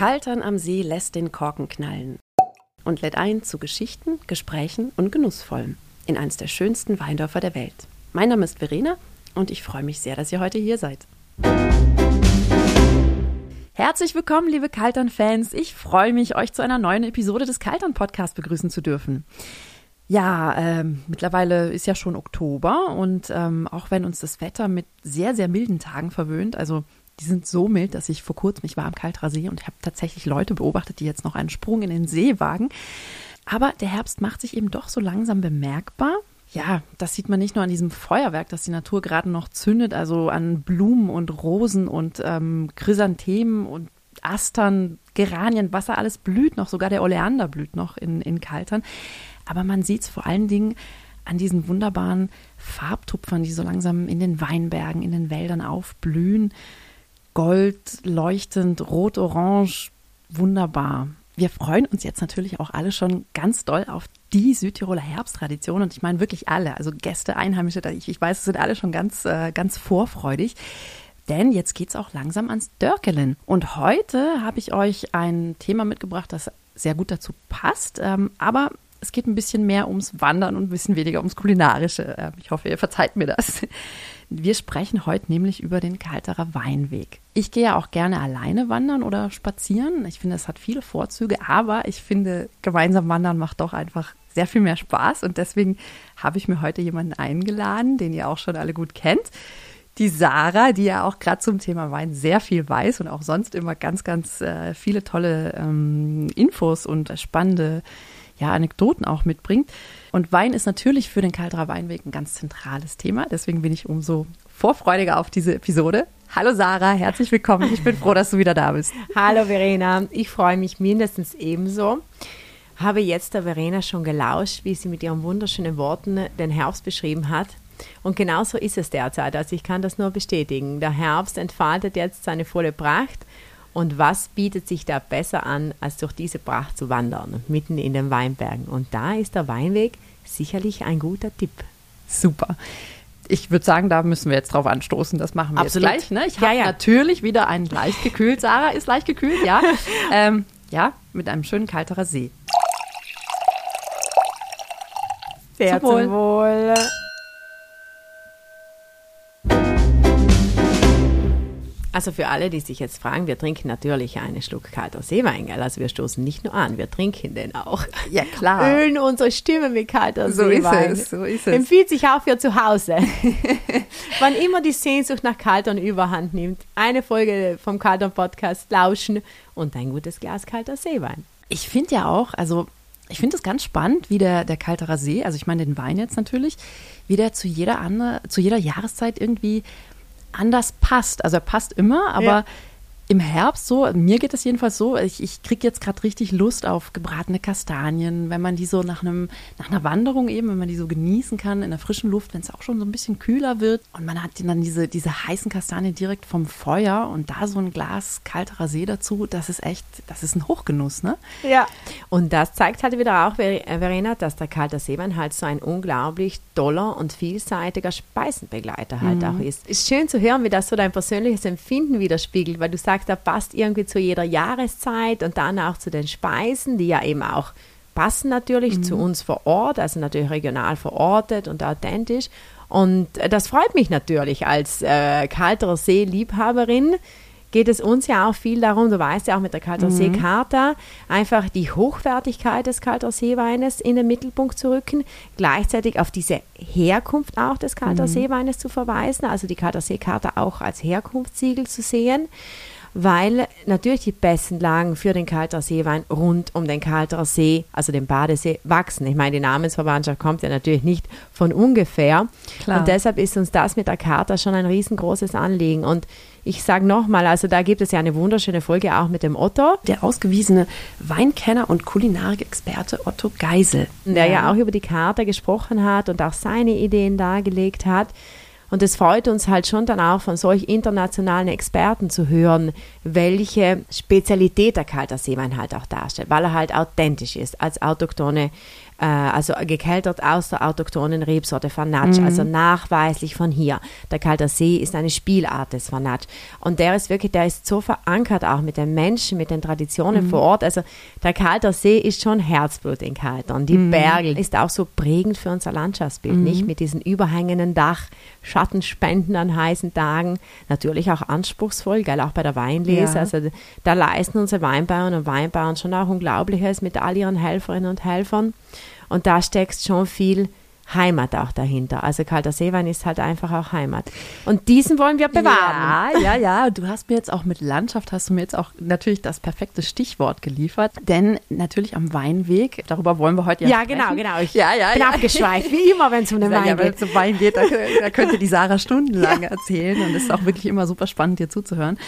Kaltern am See lässt den Korken knallen und lädt ein zu Geschichten, Gesprächen und Genussvollem in eines der schönsten Weindörfer der Welt. Mein Name ist Verena und ich freue mich sehr, dass ihr heute hier seid. Herzlich willkommen, liebe Kaltern-Fans. Ich freue mich, euch zu einer neuen Episode des Kaltern-Podcasts begrüßen zu dürfen. Ja, ähm, mittlerweile ist ja schon Oktober und ähm, auch wenn uns das Wetter mit sehr, sehr milden Tagen verwöhnt, also die sind so mild, dass ich vor kurzem, ich war am Kalterer See und habe tatsächlich Leute beobachtet, die jetzt noch einen Sprung in den See wagen. Aber der Herbst macht sich eben doch so langsam bemerkbar. Ja, das sieht man nicht nur an diesem Feuerwerk, das die Natur gerade noch zündet, also an Blumen und Rosen und ähm, Chrysanthemen und Astern, Geranien, was da alles blüht noch, sogar der Oleander blüht noch in, in Kaltern. Aber man sieht es vor allen Dingen an diesen wunderbaren Farbtupfern, die so langsam in den Weinbergen, in den Wäldern aufblühen. Gold, leuchtend, rot, orange, wunderbar. Wir freuen uns jetzt natürlich auch alle schon ganz doll auf die Südtiroler Herbsttradition und ich meine wirklich alle, also Gäste, Einheimische, ich, ich weiß, es sind alle schon ganz, äh, ganz vorfreudig. Denn jetzt geht es auch langsam ans Dörkelen. Und heute habe ich euch ein Thema mitgebracht, das sehr gut dazu passt, ähm, aber es geht ein bisschen mehr ums Wandern und ein bisschen weniger ums Kulinarische. Ähm, ich hoffe, ihr verzeiht mir das. Wir sprechen heute nämlich über den Kalterer Weinweg. Ich gehe ja auch gerne alleine wandern oder spazieren. Ich finde, es hat viele Vorzüge, aber ich finde, gemeinsam wandern macht doch einfach sehr viel mehr Spaß und deswegen habe ich mir heute jemanden eingeladen, den ihr auch schon alle gut kennt. Die Sarah, die ja auch gerade zum Thema Wein sehr viel weiß und auch sonst immer ganz, ganz äh, viele tolle ähm, Infos und spannende ja, Anekdoten auch mitbringt. Und Wein ist natürlich für den Kalterer Weinweg ein ganz zentrales Thema. Deswegen bin ich umso vorfreudiger auf diese Episode. Hallo Sarah, herzlich willkommen. Ich bin froh, dass du wieder da bist. Hallo Verena, ich freue mich mindestens ebenso. Habe jetzt der Verena schon gelauscht, wie sie mit ihren wunderschönen Worten den Herbst beschrieben hat. Und genauso ist es derzeit. Also ich kann das nur bestätigen. Der Herbst entfaltet jetzt seine volle Pracht und was bietet sich da besser an, als durch diese Pracht zu wandern, mitten in den Weinbergen? Und da ist der Weinweg sicherlich ein guter Tipp. Super. Ich würde sagen, da müssen wir jetzt drauf anstoßen. Das machen wir Absolut. jetzt gleich. Ne? Ich habe ja, ja. natürlich wieder einen leicht gekühlt. Sarah ist leicht gekühlt, ja. ähm, ja, mit einem schönen kalterer See. Sehr zum Wohl. Zum Wohl. Also für alle, die sich jetzt fragen, wir trinken natürlich einen Schluck kalter Seewein, gell? Also wir stoßen nicht nur an, wir trinken den auch. Ja, klar. Ölen unsere Stimme mit kalter so Seewein. Ist es, so ist es. Empfiehlt sich auch für zu Hause. Wann immer die Sehnsucht nach Kaltern überhand nimmt, eine Folge vom Kaltern Podcast lauschen und ein gutes Glas kalter Seewein. Ich finde ja auch, also ich finde es ganz spannend, wie der, der Kalterer See, also ich meine den Wein jetzt natürlich, wie der zu jeder andere, zu jeder Jahreszeit irgendwie anders passt. Also er passt immer, aber ja im Herbst so, mir geht es jedenfalls so, ich, ich kriege jetzt gerade richtig Lust auf gebratene Kastanien, wenn man die so nach, einem, nach einer Wanderung eben, wenn man die so genießen kann in der frischen Luft, wenn es auch schon so ein bisschen kühler wird und man hat dann diese, diese heißen Kastanien direkt vom Feuer und da so ein Glas kalterer See dazu, das ist echt, das ist ein Hochgenuss, ne? Ja, und das zeigt halt wieder auch, äh, Verena, dass der kalte Seewein halt so ein unglaublich toller und vielseitiger Speisenbegleiter halt mhm. auch ist. Ist schön zu hören, wie das so dein persönliches Empfinden widerspiegelt, weil du sagst, gesagt passt irgendwie zu jeder Jahreszeit und dann auch zu den Speisen, die ja eben auch passen natürlich mhm. zu uns vor Ort, also natürlich regional verortet und authentisch. Und das freut mich natürlich als äh, kalterer See-Liebhaberin, geht es uns ja auch viel darum, du weißt ja auch mit der Kalter mhm. See-Charta, einfach die Hochwertigkeit des Kalter Seeweines in den Mittelpunkt zu rücken, gleichzeitig auf diese Herkunft auch des Kalter mhm. Seeweines zu verweisen, also die Kalter See-Charta auch als Herkunftssiegel zu sehen weil natürlich die besten Lagen für den Kalter Seewein rund um den Kalter See, also den Badesee, wachsen. Ich meine, die Namensverwandtschaft kommt ja natürlich nicht von ungefähr. Klar. Und deshalb ist uns das mit der Charta schon ein riesengroßes Anliegen. Und ich sage nochmal, also da gibt es ja eine wunderschöne Folge auch mit dem Otto. Der ausgewiesene Weinkenner und Kulinarik-Experte Otto Geisel. Der ja. ja auch über die Karte gesprochen hat und auch seine Ideen dargelegt hat. Und es freut uns halt schon dann auch von solch internationalen Experten zu hören, welche Spezialität der Kalter Seewein halt auch darstellt, weil er halt authentisch ist als autochtone äh, also gekeltert aus der autochthonen Rebsorte Fanatsch, mhm. also nachweislich von hier. Der Kalter See ist eine Spielart des Fanatsch. Und der ist wirklich, der ist so verankert auch mit den Menschen, mit den Traditionen mhm. vor Ort. Also der Kalter See ist schon Herzblut in Kaltern. Die mhm. Berge ist auch so prägend für unser Landschaftsbild, mhm. nicht? Mit diesen überhängenden Dach, Schattenspenden an heißen Tagen. Natürlich auch anspruchsvoll, gell, auch bei der Weinlese. Ja. Also da leisten unsere Weinbauern und Weinbauern schon auch Unglaubliches mit all ihren Helferinnen und Helfern. Und da steckt schon viel Heimat auch dahinter. Also kalter Seewein ist halt einfach auch Heimat. Und diesen wollen wir bewahren. Ja, ja, ja. Du hast mir jetzt auch mit Landschaft, hast du mir jetzt auch natürlich das perfekte Stichwort geliefert. Denn natürlich am Weinweg, darüber wollen wir heute ja Ja, genau, sprechen. genau, genau. Ich ja, ja, bin ja. abgeschweift, wie immer, wenn es um den Wein ja, geht. Wenn es um Wein geht, da, da könnte die Sarah stundenlang erzählen und es ist auch wirklich immer super spannend, dir zuzuhören.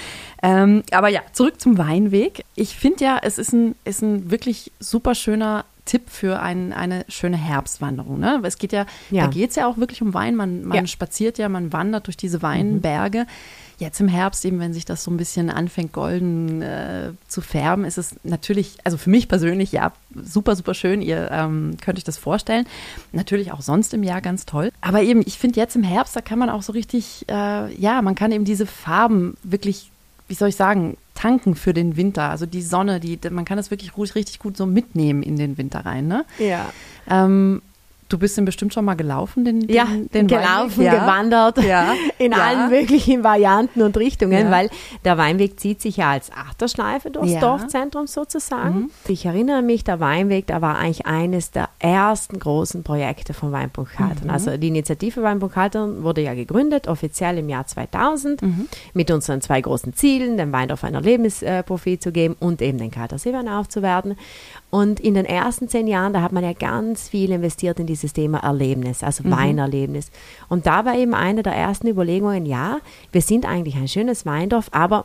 Ähm, aber ja, zurück zum Weinweg. Ich finde ja, es ist ein, ist ein wirklich super schöner Tipp für ein, eine schöne Herbstwanderung. Ne? Es geht ja, ja. da geht es ja auch wirklich um Wein. Man, man ja. spaziert ja, man wandert durch diese Weinberge. Mhm. Jetzt im Herbst, eben wenn sich das so ein bisschen anfängt, golden äh, zu färben, ist es natürlich, also für mich persönlich, ja, super, super schön. Ihr ähm, könnt euch das vorstellen. Natürlich auch sonst im Jahr ganz toll. Aber eben, ich finde jetzt im Herbst, da kann man auch so richtig, äh, ja, man kann eben diese Farben wirklich wie soll ich sagen, tanken für den Winter. Also die Sonne, die, man kann das wirklich richtig gut so mitnehmen in den Winter rein. Ne? Ja. Ähm, Du bist denn bestimmt schon mal gelaufen, den, den, ja, den gelaufen, ja. gewandert, ja. in ja. allen möglichen Varianten und Richtungen, weil der Weinweg zieht sich ja als Achterschleife durchs Dorfzentrum sozusagen. Mhm. Ich erinnere mich, der Weinweg, da war eigentlich eines der ersten großen Projekte von Weinpunkt. Mhm. Also die Initiative Weinpunkt wurde ja gegründet, offiziell im Jahr 2000, mhm. mit unseren zwei großen Zielen, dem Weindorf ein Erlebnisprofil zu geben und eben den Kalter Seewein aufzuwerten. Und in den ersten zehn Jahren, da hat man ja ganz viel investiert in dieses Thema Erlebnis, also mhm. Weinerlebnis. Und da war eben eine der ersten Überlegungen, ja, wir sind eigentlich ein schönes Weindorf, aber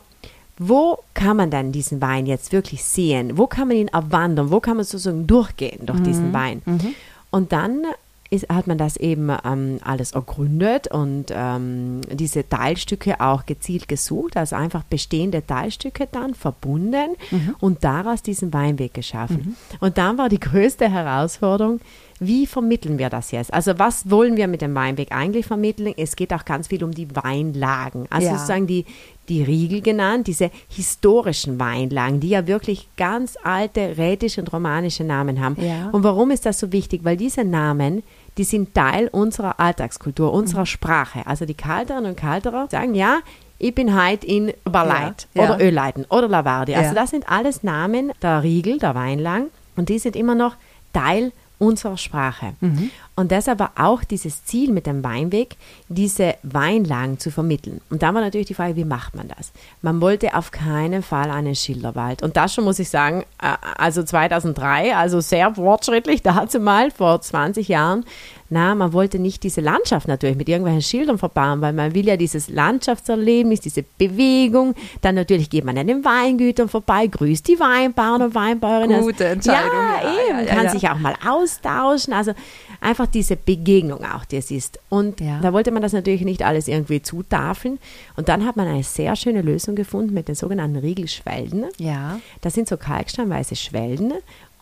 wo kann man denn diesen Wein jetzt wirklich sehen? Wo kann man ihn erwandern? Wo kann man sozusagen durchgehen durch mhm. diesen Wein? Mhm. Und dann ist, hat man das eben ähm, alles ergründet und ähm, diese Teilstücke auch gezielt gesucht, also einfach bestehende Teilstücke dann verbunden mhm. und daraus diesen Weinweg geschaffen. Mhm. Und dann war die größte Herausforderung, wie vermitteln wir das jetzt? Also was wollen wir mit dem Weinweg eigentlich vermitteln? Es geht auch ganz viel um die Weinlagen, also ja. sozusagen die, die Riegel genannt, diese historischen Weinlagen, die ja wirklich ganz alte rätische und romanische Namen haben. Ja. Und warum ist das so wichtig? Weil diese Namen, die sind Teil unserer Alltagskultur, unserer mhm. Sprache. Also die Kalterinnen und Kalterer sagen, ja, ich bin heute in Barleit ja, oder ja. Ölleiten oder Lavardi. Also das sind alles Namen der Riegel, der Weinlagen und die sind immer noch Teil unserer Sprache. Mhm. Und deshalb war auch dieses Ziel mit dem Weinweg, diese Weinlagen zu vermitteln. Und da war natürlich die Frage, wie macht man das? Man wollte auf keinen Fall einen Schilderwald. Und das schon muss ich sagen, äh, also 2003, also sehr fortschrittlich, dazu mal vor 20 Jahren, na, man wollte nicht diese Landschaft natürlich mit irgendwelchen Schildern verbauen, weil man will ja dieses Landschaftserlebnis, diese Bewegung. Dann natürlich geht man an den Weingütern vorbei, grüßt die Weinbauern und Weinbäuerinnen. Gute Entscheidung. Ja, ja eben, ja, kann ja. sich auch mal austauschen. Also einfach diese Begegnung auch, die es ist. Und da wollte man das natürlich nicht alles irgendwie zutafeln. Und dann hat man eine sehr schöne Lösung gefunden mit den sogenannten Riegelschwelden. Ja. Das sind so kalksteinweiße Schwellen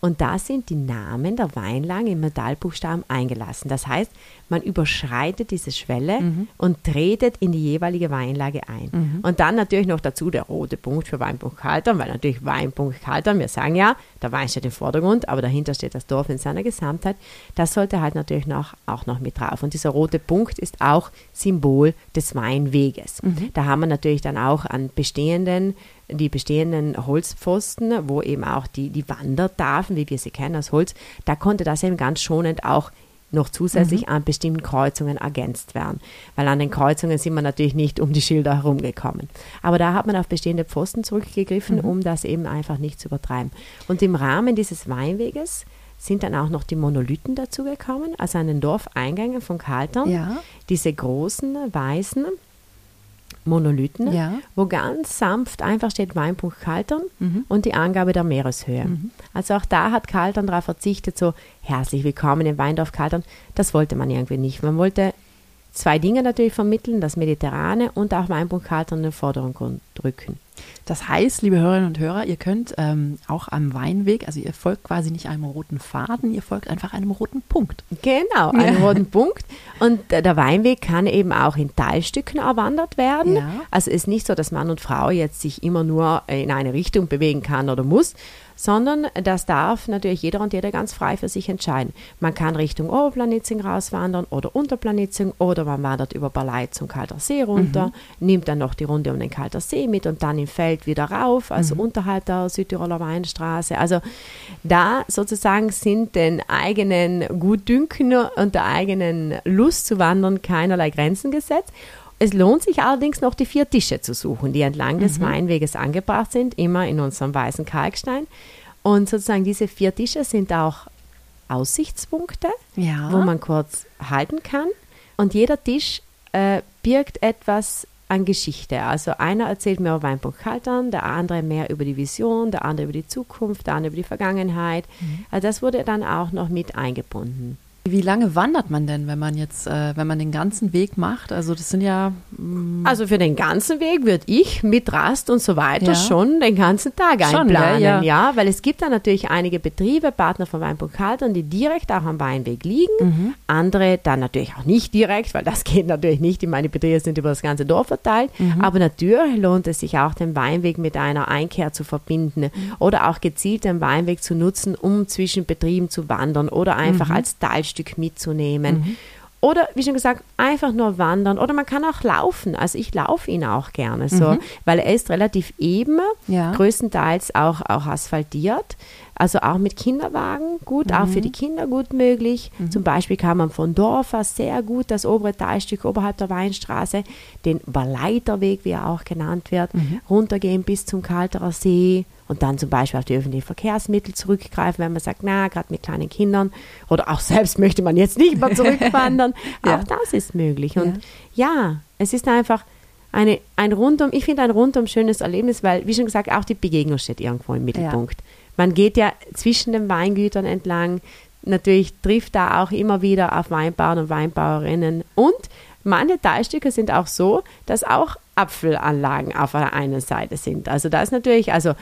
und da sind die Namen der Weinlagen im Metallbuchstaben eingelassen. Das heißt, man überschreitet diese Schwelle mhm. und tretet in die jeweilige Weinlage ein. Mhm. Und dann natürlich noch dazu der rote Punkt für Weinpunkt Kaltern, weil natürlich Weinpunkt Kaltern, wir sagen ja, der Wein steht im Vordergrund, aber dahinter steht das Dorf in seiner Gesamtheit. Das sollte halt natürlich noch, auch noch mit drauf. Und dieser rote Punkt ist auch Symbol des Weinweges. Mhm. Da haben wir natürlich dann auch an bestehenden die bestehenden Holzpfosten, wo eben auch die, die Wandertafeln, wie wir sie kennen aus Holz, da konnte das eben ganz schonend auch noch zusätzlich mhm. an bestimmten Kreuzungen ergänzt werden. Weil an den Kreuzungen sind wir natürlich nicht um die Schilder herumgekommen. Aber da hat man auf bestehende Pfosten zurückgegriffen, mhm. um das eben einfach nicht zu übertreiben. Und im Rahmen dieses Weinweges sind dann auch noch die Monolithen dazugekommen, also an den Dorfeingängen von Kaltern. Ja. Diese großen, weißen, Monolithen, ja. wo ganz sanft einfach steht Weinpunkt Kaltern mhm. und die Angabe der Meereshöhe. Mhm. Also auch da hat Kaltern darauf verzichtet, so herzlich willkommen im Weindorf Kaltern. Das wollte man irgendwie nicht. Man wollte zwei Dinge natürlich vermitteln, das Mediterrane und auch Weinpunkt Kaltern in den Vordergrund drücken. Das heißt, liebe Hörerinnen und Hörer, ihr könnt ähm, auch am Weinweg, also ihr folgt quasi nicht einem roten Faden, ihr folgt einfach einem roten Punkt. Genau, einem ja. roten Punkt. Und der Weinweg kann eben auch in Teilstücken erwandert werden. Ja. Also ist nicht so, dass Mann und Frau jetzt sich immer nur in eine Richtung bewegen kann oder muss, sondern das darf natürlich jeder und jeder ganz frei für sich entscheiden. Man kann Richtung Oberplanitzing rauswandern oder Unterplanitzing oder man wandert über Balei zum Kalter See runter, mhm. nimmt dann noch die Runde um den Kalter See mit und dann im Feld wieder rauf, also mhm. unterhalb der Südtiroler Weinstraße. Also da sozusagen sind den eigenen Gutdünken und der eigenen Lust zu wandern keinerlei Grenzen gesetzt. Es lohnt sich allerdings noch, die vier Tische zu suchen, die entlang des mhm. Weinweges angebracht sind, immer in unserem weißen Kalkstein. Und sozusagen diese vier Tische sind auch Aussichtspunkte, ja. wo man kurz halten kann. Und jeder Tisch äh, birgt etwas an Geschichte. Also einer erzählt mehr über Weinpunkt Kaltern, der andere mehr über die Vision, der andere über die Zukunft, der andere über die Vergangenheit. Mhm. Also das wurde dann auch noch mit eingebunden. Wie lange wandert man denn, wenn man jetzt, äh, wenn man den ganzen Weg macht? Also das sind ja. Mm also für den ganzen Weg würde ich mit Rast und so weiter ja. schon den ganzen Tag schon, einplanen. Ja, ja. ja, weil es gibt da natürlich einige Betriebe, Partner von Weinburg Kaltern, die direkt auch am Weinweg liegen. Mhm. Andere dann natürlich auch nicht direkt, weil das geht natürlich nicht. Meine Betriebe sind über das ganze Dorf verteilt. Mhm. Aber natürlich lohnt es sich auch, den Weinweg mit einer Einkehr zu verbinden mhm. oder auch gezielt den Weinweg zu nutzen, um zwischen Betrieben zu wandern oder einfach mhm. als Teilstück Stück mitzunehmen. Mhm. Oder wie schon gesagt, einfach nur wandern. Oder man kann auch laufen. Also ich laufe ihn auch gerne so, mhm. weil er ist relativ eben, ja. größtenteils auch, auch asphaltiert. Also auch mit Kinderwagen gut, mhm. auch für mhm. die Kinder gut möglich. Mhm. Zum Beispiel kann man von Dorfer sehr gut das obere Teilstück oberhalb der Weinstraße, den Baleiterweg, wie er auch genannt wird, mhm. runtergehen bis zum Kalterer See und dann zum Beispiel auf die öffentlichen Verkehrsmittel zurückgreifen, wenn man sagt, na, gerade mit kleinen Kindern oder auch selbst möchte man jetzt nicht mehr zurückwandern. ja. Auch das ist möglich. Und ja, ja es ist einfach eine, ein rundum, ich finde ein rundum schönes Erlebnis, weil, wie schon gesagt, auch die Begegnung steht irgendwo im Mittelpunkt. Ja. Man geht ja zwischen den Weingütern entlang. Natürlich trifft da auch immer wieder auf Weinbauern und Weinbauerinnen. Und manche Teilstücke sind auch so, dass auch Apfelanlagen auf der einen Seite sind. Also da ist natürlich, also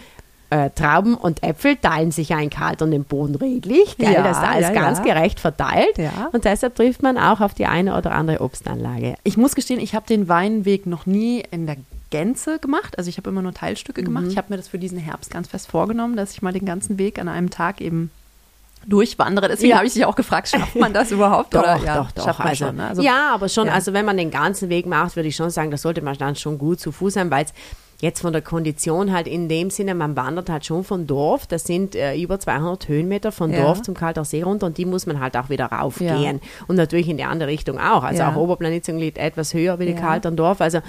äh, Trauben und Äpfel teilen sich einen Kalt und den Boden redlich. Gell? Ja, das ist alles ja, ganz ja. gerecht verteilt. Und deshalb trifft man auch auf die eine oder andere Obstanlage. Ich muss gestehen, ich habe den Weinweg noch nie in der Gänze gemacht. Also ich habe immer nur Teilstücke mhm. gemacht. Ich habe mir das für diesen Herbst ganz fest vorgenommen, dass ich mal den ganzen Weg an einem Tag eben durchwandere. Deswegen ja. habe ich dich auch gefragt, schafft man das überhaupt? doch, oder? Ja, doch, doch. Also, schon, ne? also, ja, aber schon, ja. also wenn man den ganzen Weg macht, würde ich schon sagen, das sollte man dann schon gut zu Fuß sein, weil es jetzt von der Kondition halt in dem Sinne, man wandert halt schon von Dorf, das sind äh, über 200 Höhenmeter von ja. Dorf zum Kalter See runter und die muss man halt auch wieder raufgehen. Ja. Und natürlich in die andere Richtung auch. Also ja. auch Oberplanitzung liegt etwas höher wie die ja. Kaltern Dorf. Also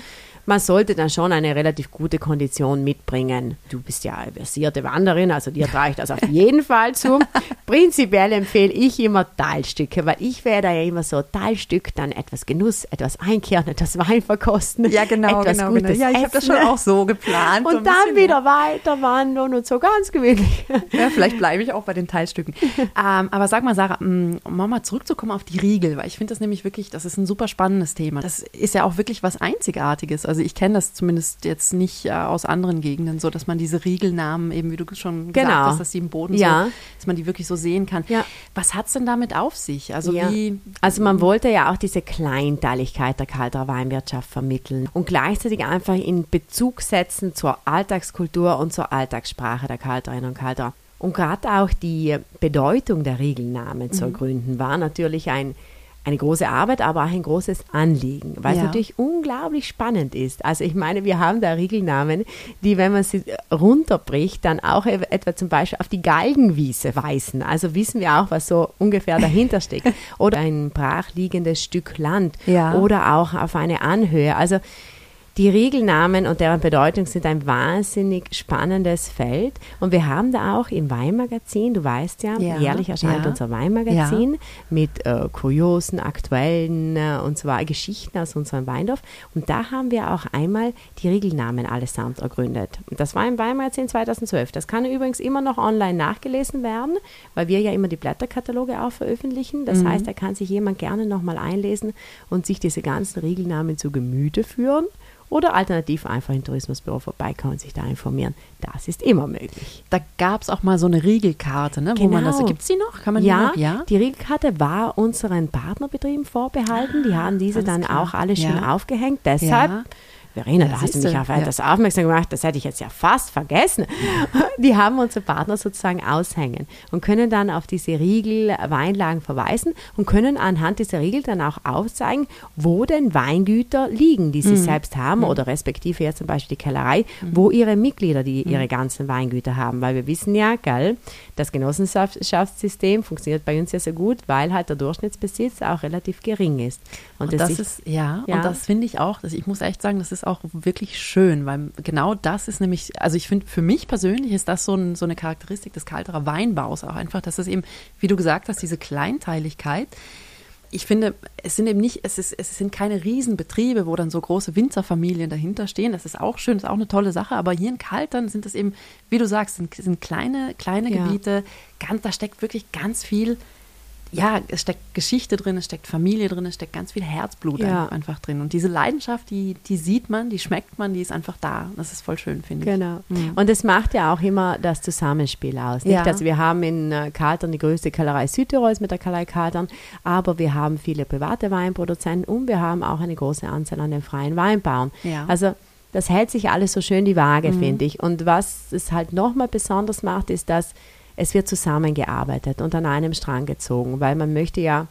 man sollte dann schon eine relativ gute Kondition mitbringen. Du bist ja versierte Wanderin, also dir trage ich das auf jeden Fall zu. Prinzipiell empfehle ich immer Teilstücke, weil ich werde ja immer so Teilstück, dann etwas Genuss, etwas einkehren, etwas Wein verkosten. Ja, genau, etwas genau, Gutes genau. Ja, ich habe das schon auch so geplant. Und dann wieder mehr. weiter wandern und so ganz gemütlich. Ja, vielleicht bleibe ich auch bei den Teilstücken. ähm, aber sag mal, Sarah, um mal zurückzukommen auf die Riegel, weil ich finde das nämlich wirklich, das ist ein super spannendes Thema. Das ist ja auch wirklich was Einzigartiges. Also ich kenne das zumindest jetzt nicht äh, aus anderen Gegenden, so dass man diese Riegelnamen eben, wie du schon gesagt genau. hast, dass die im Boden ja. so, dass man die wirklich so sehen kann. Ja. Was hat es denn damit auf sich? Also ja. wie? Also man wollte ja auch diese Kleinteiligkeit der Kalter Weinwirtschaft vermitteln und gleichzeitig einfach in Bezug setzen zur Alltagskultur und zur Alltagssprache der Kalterinnen und Kalter. Und gerade auch die Bedeutung der Riegelnamen mhm. zu ergründen war natürlich ein eine große Arbeit, aber auch ein großes Anliegen, weil ja. es natürlich unglaublich spannend ist. Also ich meine, wir haben da Regelnamen, die, wenn man sie runterbricht, dann auch etwa zum Beispiel auf die Galgenwiese weisen. Also wissen wir auch, was so ungefähr dahinter steckt. Oder ein brachliegendes Stück Land ja. oder auch auf eine Anhöhe. Also die Regelnamen und deren Bedeutung sind ein wahnsinnig spannendes Feld. Und wir haben da auch im Weinmagazin, du weißt ja, ja jährlich erscheint ja. unser Weinmagazin ja. mit äh, kuriosen, aktuellen äh, und zwar Geschichten aus unserem Weindorf. Und da haben wir auch einmal die Regelnamen allesamt ergründet. Und das war im Weinmagazin 2012. Das kann übrigens immer noch online nachgelesen werden, weil wir ja immer die Blätterkataloge auch veröffentlichen. Das mhm. heißt, da kann sich jemand gerne nochmal einlesen und sich diese ganzen Regelnamen zu Gemüte führen oder alternativ einfach im Tourismusbüro vorbeikommen und sich da informieren. Das ist immer möglich. Da gab es auch mal so eine Riegelkarte, ne, wo man das, Genau. gibt es die noch? Kann man Ja, die noch? Ja, die Riegelkarte war unseren Partnerbetrieben vorbehalten. Die haben diese alles dann klar. auch alle schön Ja. aufgehängt. Deshalb, Ja. Verena, Ja, da hast du mich auf ja. etwas aufmerksam gemacht. Das hätte ich jetzt ja fast vergessen. Die haben unsere Partner sozusagen aushängen und können dann auf diese Riegel Weinlagen verweisen und können anhand dieser Riegel dann auch aufzeigen, wo denn Weingüter liegen, die sie Mhm. selbst haben oder respektive jetzt zum Beispiel die Kellerei, wo ihre Mitglieder die ihre ganzen Weingüter haben. Weil wir wissen ja, gell, das Genossenschaftssystem funktioniert bei uns ja so gut, weil halt der Durchschnittsbesitz auch relativ gering ist. Und, es das sich- ist, ja, Ja. und das finde ich auch, dass ich muss echt sagen, das ist auch wirklich schön, weil genau das ist nämlich, also ich finde, für mich persönlich ist das so, ein, so eine Charakteristik des Kalterer Weinbaus auch einfach, dass es eben, wie du gesagt hast, diese Kleinteiligkeit, ich finde, es sind eben nicht, es, ist, es sind keine Riesenbetriebe, wo dann so große Winzerfamilien dahinter stehen. Das ist auch schön, das ist auch eine tolle Sache. Aber hier in Kaltern sind es eben, wie du sagst, sind, sind kleine, kleine Ja. Gebiete. Ganz, da steckt wirklich ganz viel, ja, es steckt Geschichte drin, es steckt Familie drin, es steckt ganz viel Herzblut Ja. einfach, drin. Und diese Leidenschaft, die, die sieht man, die schmeckt man, die ist einfach da. Das ist voll schön, finde ich. Genau. Mhm. Und das macht ja auch immer das Zusammenspiel aus. Nicht? Ja. Also wir haben in äh, Kaltern die größte Kellerei Südtirols mit der Kellerei Kaltern, aber wir haben viele private Weinproduzenten und wir haben auch eine große Anzahl an den freien Weinbauern. Ja. Also das hält sich alles so schön die Waage, finde ich. Und was es halt nochmal besonders macht, ist, dass es wird zusammengearbeitet und an einem Strang gezogen, weil man möchte ja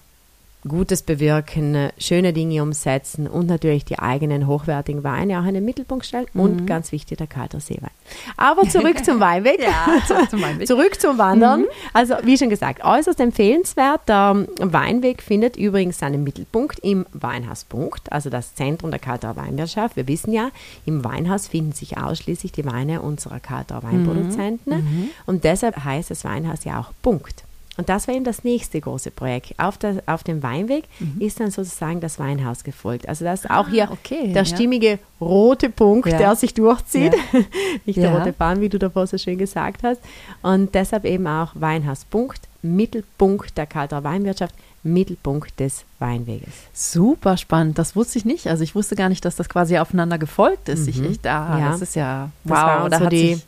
Gutes bewirken, schöne Dinge umsetzen und natürlich die eigenen hochwertigen Weine auch in den Mittelpunkt stellen und ganz wichtig der kalter Seewein. Aber zurück zum Weinweg. Ja, zurück zum Weinweg. Zurück zum Wandern. Also wie schon gesagt, äußerst empfehlenswert. Der Weinweg findet übrigens seinen Mittelpunkt im Weinhaus Punkt, also das Zentrum der Kalter Weinwirtschaft. Wir wissen ja, im Weinhaus finden sich ausschließlich die Weine unserer Kalter Weinproduzenten und deshalb heißt das Weinhaus ja auch Punkt. Und das war eben das nächste große Projekt. Auf, der, auf dem Weinweg ist dann sozusagen das Weinhaus gefolgt. Also das ist auch hier okay, der ja. stimmige rote Punkt, Ja. der sich durchzieht. Nicht der Ja. rote Faden, wie du davor so schön gesagt hast. Und deshalb eben auch Weinhaus Punkt, Mittelpunkt der Kalter Weinwirtschaft, Mittelpunkt des Weinweges. Super spannend. Das wusste ich nicht. Also ich wusste gar nicht, dass das quasi aufeinander gefolgt ist. Ich, ich, da, Ja. Das ist ja wow. Das war da so die-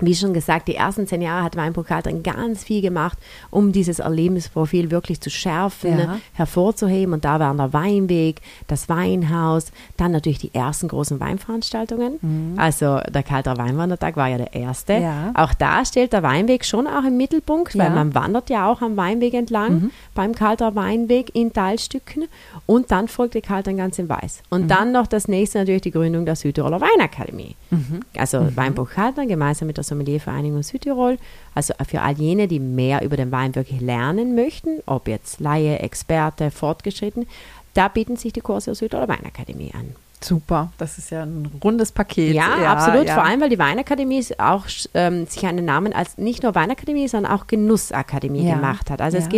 Wie schon gesagt, die ersten zehn Jahre hat Weinbuch Kaltern ganz viel gemacht, um dieses Erlebnisprofil wirklich zu schärfen, Ja. hervorzuheben. Und da waren der Weinweg, das Weinhaus, dann natürlich die ersten großen Weinveranstaltungen. Also der Kalter Weinwandertag war ja der erste. Mhm. Ja. Auch da steht der Weinweg schon auch im Mittelpunkt, weil Ja. Mhm. man wandert ja auch am Weinweg entlang, beim Kalter Weinweg in Teilstücken. Und dann folgt die Kaltern ganz in Weiß. Und Mhm. dann noch das nächste natürlich die Gründung der Südtiroler Weinakademie. Mhm. Also Weinbuch Kaltern gemeinsam mit der Sommeliervereinigung Südtirol. Also für all jene, die mehr über den Wein wirklich lernen möchten, ob jetzt Laie, Experte, Fortgeschritten, da bieten sich die Kurse der Südtiroler Weinakademie an. super. Das ist ja ein rundes Paket. Ja, absolut. ja. Vor allem, weil die Weinakademie auch ähm, sich einen Namen als nicht nur Weinakademie, sondern auch Genussakademie Ja. gemacht hat. Also es Ja.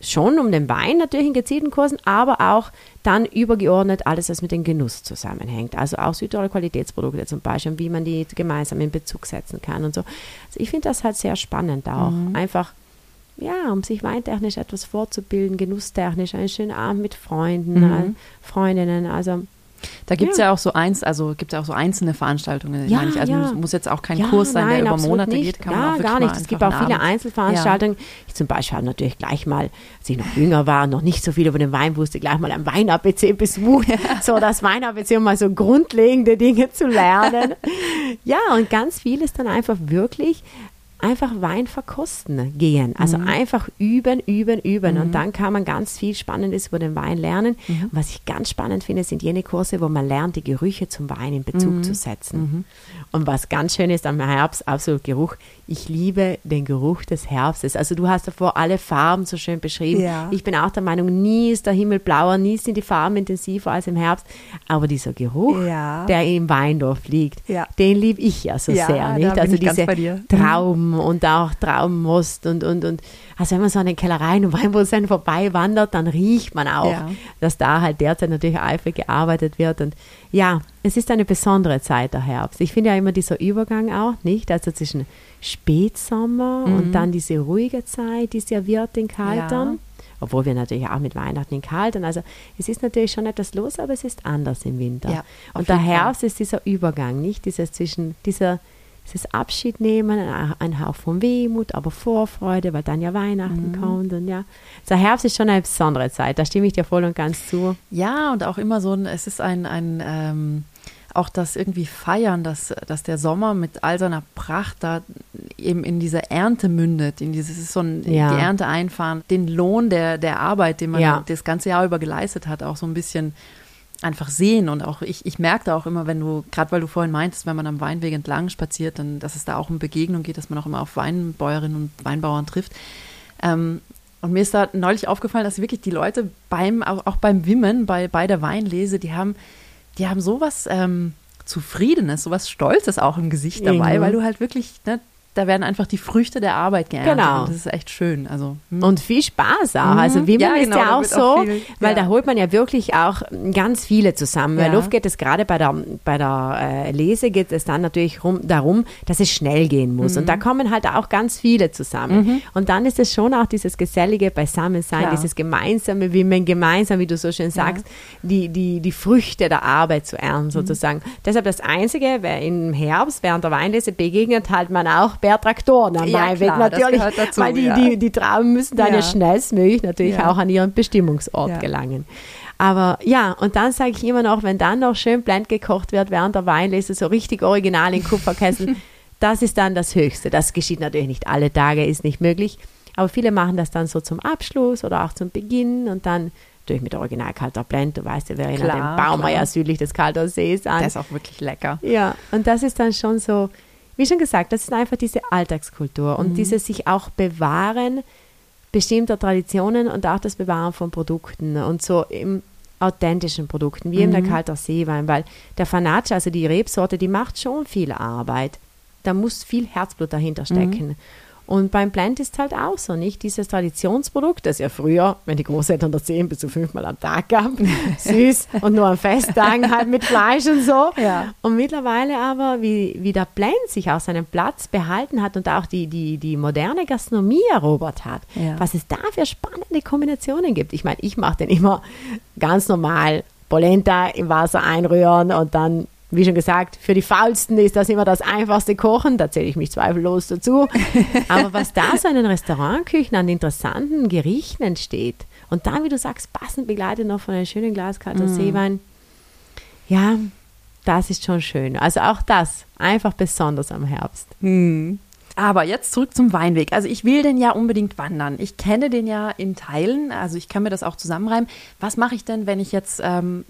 Schon um den Wein natürlich in gezielten Kursen, aber auch dann übergeordnet alles, was mit dem Genuss zusammenhängt. Also auch Südtiroler Qualitätsprodukte zum Beispiel, und wie man die gemeinsam in Bezug setzen kann und so. Also ich finde das halt sehr spannend auch. Mhm. Einfach ja, um sich weintechnisch etwas vorzubilden, genusstechnisch, einen schönen Abend mit Freunden, Mhm. äh, Freundinnen. Also Da gibt es Ja. ja. auch so eins, also gibt ja auch so einzelne Veranstaltungen, Ja. Also ja. muss, jetzt auch kein Kurs sein, nein, der über Monate nicht. geht. Kann ja, man auch gar nicht. Es gibt auch viele Abend- Einzelveranstaltungen. Ich zum Beispiel habe natürlich gleich mal, als ich noch jünger war und noch nicht so viel über den Wein wusste, gleich mal ein Wein-ABC besucht. So das Wein-ABC, um mal so grundlegende Dinge zu lernen. ja, und ganz viel ist dann einfach wirklich einfach Wein verkosten gehen. Also Mhm. einfach üben, üben, üben. Und dann kann man ganz viel Spannendes über den Wein lernen. Mhm. Was ich ganz spannend finde, sind jene Kurse, wo man lernt, die Gerüche zum Wein in Bezug Mhm. zu setzen. Und was ganz schön ist am Herbst, absolut Geruch. Ich liebe den Geruch des Herbstes. Also du hast davor alle Farben so schön beschrieben. Ja. Ich bin auch der Meinung, nie ist der Himmel blauer, nie sind die Farben intensiver als im Herbst. Aber dieser Geruch, Ja. der im Weindorf liegt, Ja. den liebe ich ja so Ja, sehr. da Nicht? bin Also ich ganz diese bei dir. Mhm. Trauben und auch Traubenmost und, und, und also wenn man so an den Kellereien und Weinproduzenten vorbei wandert, dann riecht man auch, dass da halt derzeit natürlich eifrig gearbeitet wird und ja, es ist eine besondere Zeit der Herbst. Ich finde ja immer dieser Übergang auch, nicht? Also zwischen Spätsommer Mhm. und dann diese ruhige Zeit, die es ja wird in Kaltern. obwohl wir natürlich auch mit Weihnachten in Kalten, also es ist natürlich schon etwas los, aber es ist anders im Winter. Ja, und der. Herbst ist dieser Übergang, nicht dieses zwischen dieser dieses Abschied nehmen, ein ein Hauch von Wehmut, aber Vorfreude, weil dann ja Weihnachten Mhm. kommt und ja. Der Herbst ist schon eine besondere Zeit, da stimme ich dir voll und ganz zu. Ja, und auch immer so ein, es ist ein, ein ähm, auch das irgendwie feiern, dass, dass der Sommer mit all seiner Pracht da eben in diese Ernte mündet, in dieses so ein, Ja. die Ernte einfahren, den Lohn der, der Arbeit, den man Ja. das ganze Jahr über geleistet hat, auch so ein bisschen einfach sehen. Und auch ich, ich merke da auch immer, wenn du, gerade weil du vorhin meintest, wenn man am Weinweg entlang spaziert, dann, dass es da auch um Begegnung geht, dass man auch immer auf Weinbäuerinnen und Weinbauern trifft. Ähm, und mir ist da neulich aufgefallen, dass wirklich die Leute beim, auch, auch beim Wimmen, bei, bei der Weinlese, die haben, die haben sowas ähm, Zufriedenes, sowas Stolzes auch im Gesicht dabei, Mhm. weil du halt wirklich, ne, da werden einfach die Früchte der Arbeit geerntet. Genau. Und das ist echt schön. Also, hm. Und viel Spaß auch. Mhm. Also Wimmeln Ja, ist genau, ja da auch so, auch viel- weil ja. da holt man ja wirklich auch ganz viele zusammen. Weil Ja. oft geht es gerade bei der, bei der äh, Lese geht es dann natürlich rum, darum, dass es schnell gehen muss. Und da Mhm. kommen halt auch ganz viele zusammen. Und dann ist es schon auch dieses gesellige Beisammensein, Klar. dieses gemeinsame Wimmeln, gemeinsam, wie du so schön sagst, die, die, die Früchte der Arbeit zu Mhm. ernten sozusagen. Deshalb das Einzige, wer im Herbst während der Weinlese begegnet halt man auch Bärtraktoren am Ja, Weinweg klar, natürlich, dazu, weil die, ja. die, die Trauben müssen dann ja, Ja. schnellstmöglich natürlich auch an ihren Bestimmungsort gelangen. Aber ja, und dann sage ich immer noch, wenn dann noch schön blend gekocht wird während der Weinlese, so richtig original in Kupferkessel, das ist dann das Höchste. Das geschieht natürlich nicht alle Tage, ist nicht möglich. Aber viele machen das dann so zum Abschluss oder auch zum Beginn und dann natürlich mit original kalter Blend. Du weißt ja, Verena, Klar, den wir ja südlich des Kalter Sees an. der ist auch wirklich lecker. Ja, und das ist dann schon so, wie schon gesagt, das ist einfach diese Alltagskultur und dieses sich auch bewahren bestimmter Traditionen und auch das Bewahren von Produkten und so im authentischen Produkten, wie eben der kalter Seewein, weil der Fanace, also die Rebsorte, die macht schon viel Arbeit. Da muss viel Herzblut dahinter stecken. Und beim Blend ist halt auch so, nicht? Dieses Traditionsprodukt, das ja früher, wenn die Großeltern das sehen, bis zu fünfmal am Tag gab, süß und nur an Festtagen halt mit Fleisch und so. Ja. Und mittlerweile aber, wie, wie der Blend sich auch seinen Platz behalten hat und auch die, die, die moderne Gastronomie erobert hat, Ja. was es da für spannende Kombinationen gibt. Ich meine, ich mache den immer ganz normal. Polenta im Wasser einrühren und dann, wie schon gesagt, für die Faulsten ist das immer das einfachste Kochen. Da zähle ich mich zweifellos dazu. Aber was da so in den Restaurantküchen an interessanten Gerichten entsteht und dann, wie du sagst, passend begleitet noch von einem schönen Glas kalter Seewein, ja, das ist schon schön. Also auch das, einfach besonders am Herbst. Aber jetzt zurück zum Weinweg. Also ich will den ja unbedingt wandern. Ich kenne den ja in Teilen, also ich kann mir das auch zusammenreimen. Was mache ich denn, wenn ich jetzt ähm,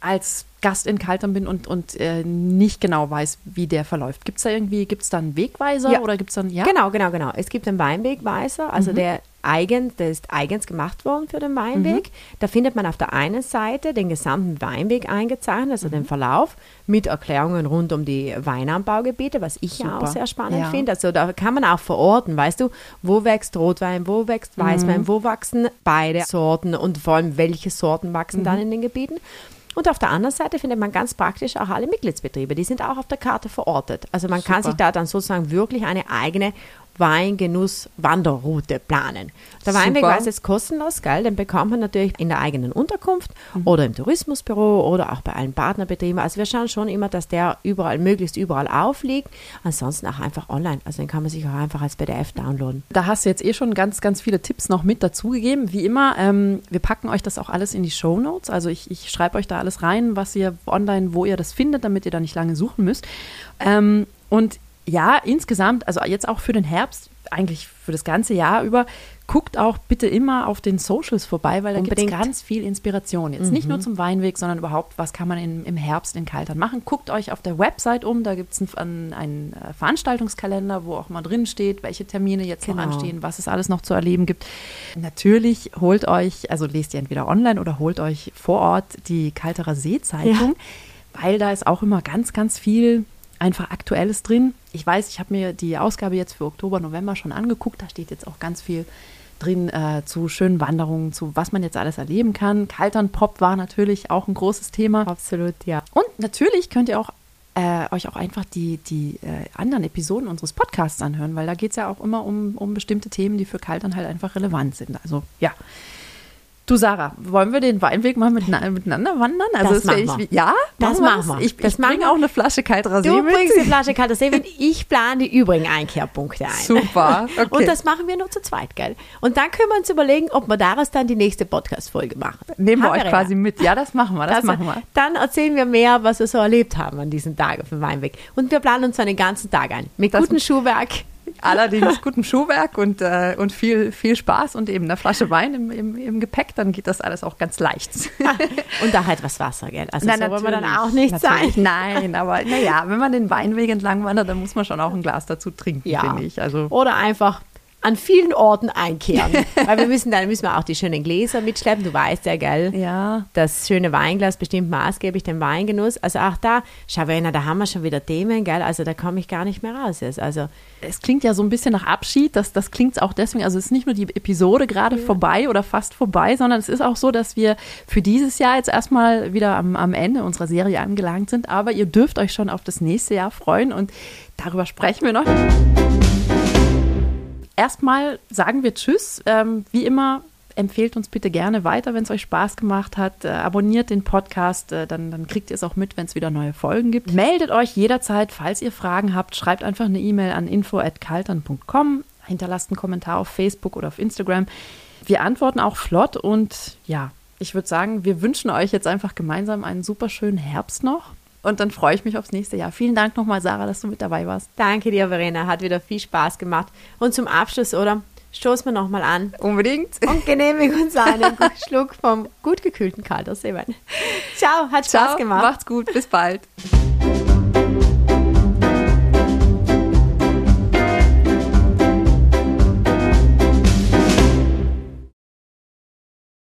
als Gast in Kaltern bin und, und äh, nicht genau weiß, wie der verläuft? Gibt es da irgendwie, gibt es da einen Wegweiser Ja. oder gibt es dann, ja? Genau, genau, genau. Es gibt einen Weinwegweiser, also der eigen, der ist eigens gemacht worden für den Weinweg. Da findet man auf der einen Seite den gesamten Weinweg eingezeichnet, also den Verlauf mit Erklärungen rund um die Weinanbaugebiete, was ich ja auch Super. sehr spannend Ja. finde. Also da kann man auch verorten, weißt du, wo wächst Rotwein, wo wächst Weißwein, wo wachsen beide Sorten und vor allem welche Sorten wachsen dann in den Gebieten. Und auf der anderen Seite findet man ganz praktisch auch alle Mitgliedsbetriebe. Die sind auch auf der Karte verortet. Also man kann Super. sich da dann sozusagen wirklich eine eigene Weingenuss-Wanderroute planen. Der Super. Weinwegweiser ist kostenlos, gell? Den bekommt man natürlich in der eigenen Unterkunft Mhm. oder im Tourismusbüro oder auch bei allen Partnerbetrieben. Also wir schauen schon immer, dass der überall, möglichst überall aufliegt. Ansonsten auch einfach online. Also den kann man sich auch einfach als PDF downloaden. Da hast du jetzt eh schon ganz, ganz viele Tipps noch mit dazugegeben. Wie immer, ähm, wir packen euch das auch alles in die Show Notes. Also ich, ich schreibe euch da alles rein, was ihr online, wo ihr das findet, damit ihr da nicht lange suchen müsst. Ähm, und ja, insgesamt, also jetzt auch für den Herbst, eigentlich für das ganze Jahr über, guckt auch bitte immer auf den Socials vorbei, weil da gibt es ganz viel Inspiration. Jetzt nicht nur zum Weinweg, sondern überhaupt, was kann man in, im Herbst in Kaltern machen. Guckt euch auf der Website um, da gibt es einen, einen äh, Veranstaltungskalender, wo auch mal drin steht, welche Termine jetzt noch Genau. anstehen, was es alles noch zu erleben gibt. Natürlich holt euch, also lest ihr entweder online oder holt euch vor Ort die Kalterer See-Zeitung, weil da ist auch immer ganz, ganz viel einfach Aktuelles drin. Ich weiß, ich habe mir die Ausgabe jetzt für Oktober, November schon angeguckt. Da steht jetzt auch ganz viel drin äh, zu schönen Wanderungen, zu was man jetzt alles erleben kann. Kaltern-Pop war natürlich auch ein großes Thema. Absolut, ja. Und natürlich könnt ihr auch äh, euch auch einfach die, die äh, anderen Episoden unseres Podcasts anhören, weil da geht es ja auch immer um, um bestimmte Themen, die für Kaltern halt einfach relevant sind. Also ja. Du Sarah, wollen wir den Weinweg mal miteinander wandern? Also das, das machen wir. Ich, ja, das machen wir. Ich, ich bringe auch eine Flasche kalter See Du bringst eine Flasche kalter See mit. Ich plane die übrigen Einkehrpunkte ein. Super. Okay. Und das machen wir nur zu zweit, gell? Und dann können wir uns überlegen, ob wir daraus dann die nächste Podcast-Folge machen. Nehmen wir euch quasi mit. Ja, das machen wir. Das, das machen wir. Dann erzählen wir mehr, was wir so erlebt haben an diesem Tag auf dem Weinweg. Und wir planen uns einen ganzen Tag ein. Mit gutem Schuhwerk Allerdings gutem Schuhwerk und, äh, und viel, viel Spaß und eben eine Flasche Wein im, im, im Gepäck, dann geht das alles auch ganz leicht. und da halt was Wasser, gell? Also Nein, so wollen wir dann auch nicht sein. Nein, aber naja, wenn man den Weinweg entlang wandert, dann muss man schon auch ein Glas dazu trinken, ja. finde ich. Also Oder einfach an vielen Orten einkehren. Weil wir müssen dann müssen wir auch die schönen Gläser mitschleppen. Du weißt ja, gell? Ja. Das schöne Weinglas bestimmt maßgeblich den Weingenuss. Also auch da, Schavena, da haben wir schon wieder Themen, gell? Also da komme ich gar nicht mehr raus jetzt. Also es klingt ja so ein bisschen nach Abschied. Das, das klingt auch deswegen. Also es ist nicht nur die Episode gerade ja. vorbei oder fast vorbei, sondern es ist auch so, dass wir für dieses Jahr jetzt erstmal wieder am, am Ende unserer Serie angelangt sind. Aber ihr dürft euch schon auf das nächste Jahr freuen und darüber sprechen wir noch erstmal sagen wir Tschüss. Ähm, wie immer, empfehlt uns bitte gerne weiter, wenn es euch Spaß gemacht hat. Äh, abonniert den Podcast, äh, dann, dann kriegt ihr es auch mit, wenn es wieder neue Folgen gibt. Meldet euch jederzeit, falls ihr Fragen habt. Schreibt einfach eine E-Mail an info.kaltern.com. Hinterlasst einen Kommentar auf Facebook oder auf Instagram. Wir antworten auch flott und ja, ich würde sagen, wir wünschen euch jetzt einfach gemeinsam einen super schönen Herbst noch. Und dann freue ich mich aufs nächste Jahr. Vielen Dank nochmal, Sarah, dass du mit dabei warst. Danke dir, Verena. Hat wieder viel Spaß gemacht. Und zum Abschluss, oder? Stoßen wir nochmal an. Unbedingt. Und genehmigen uns einen Schluck vom gut gekühlten Kalter Seewein. Ciao, hat Spaß Ciao, gemacht. Macht's gut, bis bald.